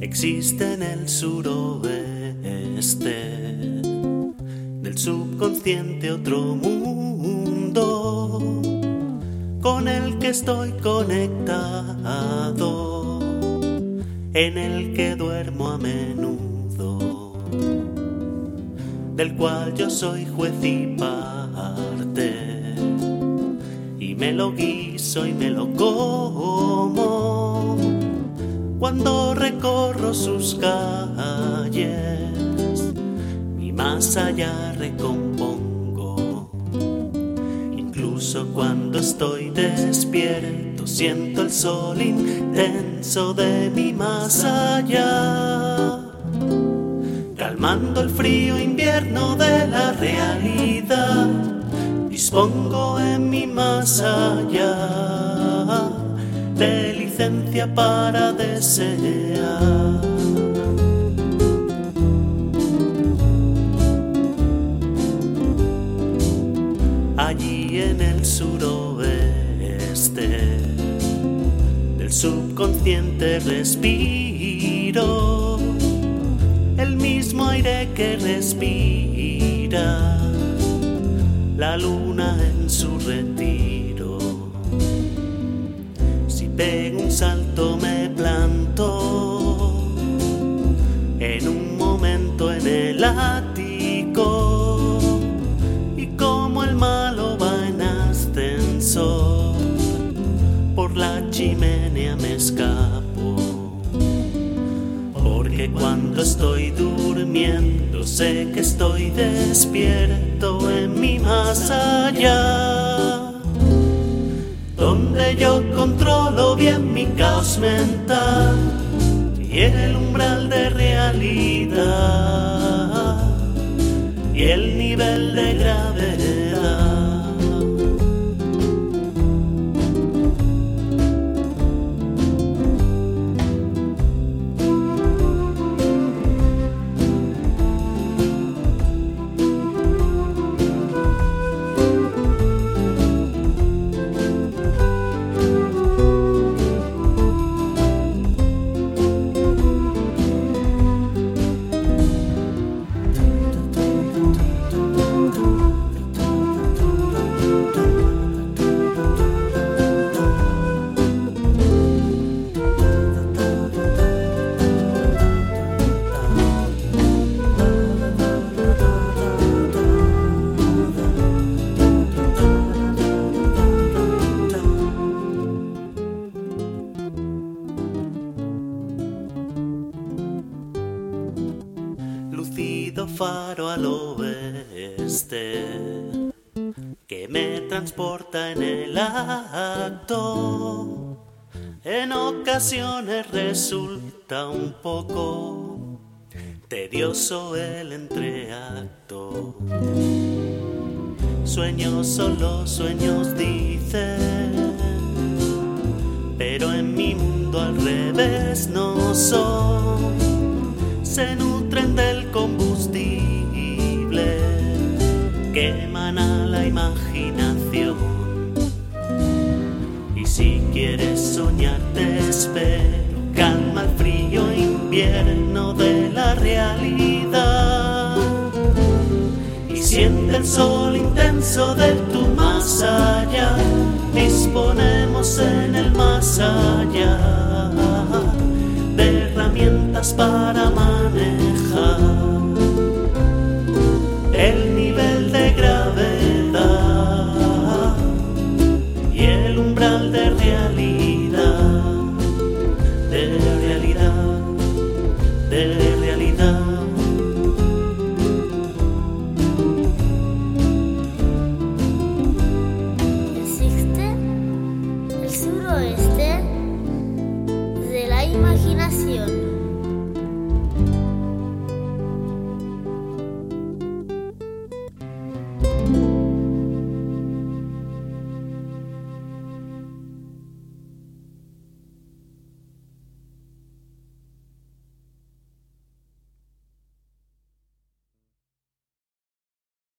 Existe en el suroeste del subconsciente otro mundo con el que estoy conectado, en el que duermo a menudo, del cual yo soy juez y parte, y me lo guiso y me lo como cuando recorro sus calles, y más allá recompongo. Incluso cuando estoy despierto, siento el sol intenso de mi más allá, calmando el frío invierno de la realidad. Dispongo en mi más allá para desear. Allí en el suroeste del subconsciente respiro el mismo aire que respira la luna en su retiro. En y como el malo va en ascensor. Por la chimenea me escapo porque cuando estoy durmiendo sé que estoy despierto en mi más allá donde yo controlo bien mi caos mental y el umbral de realidad y el nivel de gravedad. Faro al oeste que me transporta en el acto. En ocasiones resulta un poco tedioso el entreacto. Sueños solo sueños dicen, pero en mi mundo al revés no son se nutren del combustible que emana la imaginación. Y si quieres soñar, te espero. Calma el frío invierno de la realidad. Y siente el sol intenso de tu más allá. Disponemos en el más allá para manejar el nivel de gravedad y el umbral de realidad, de realidad, de realidad.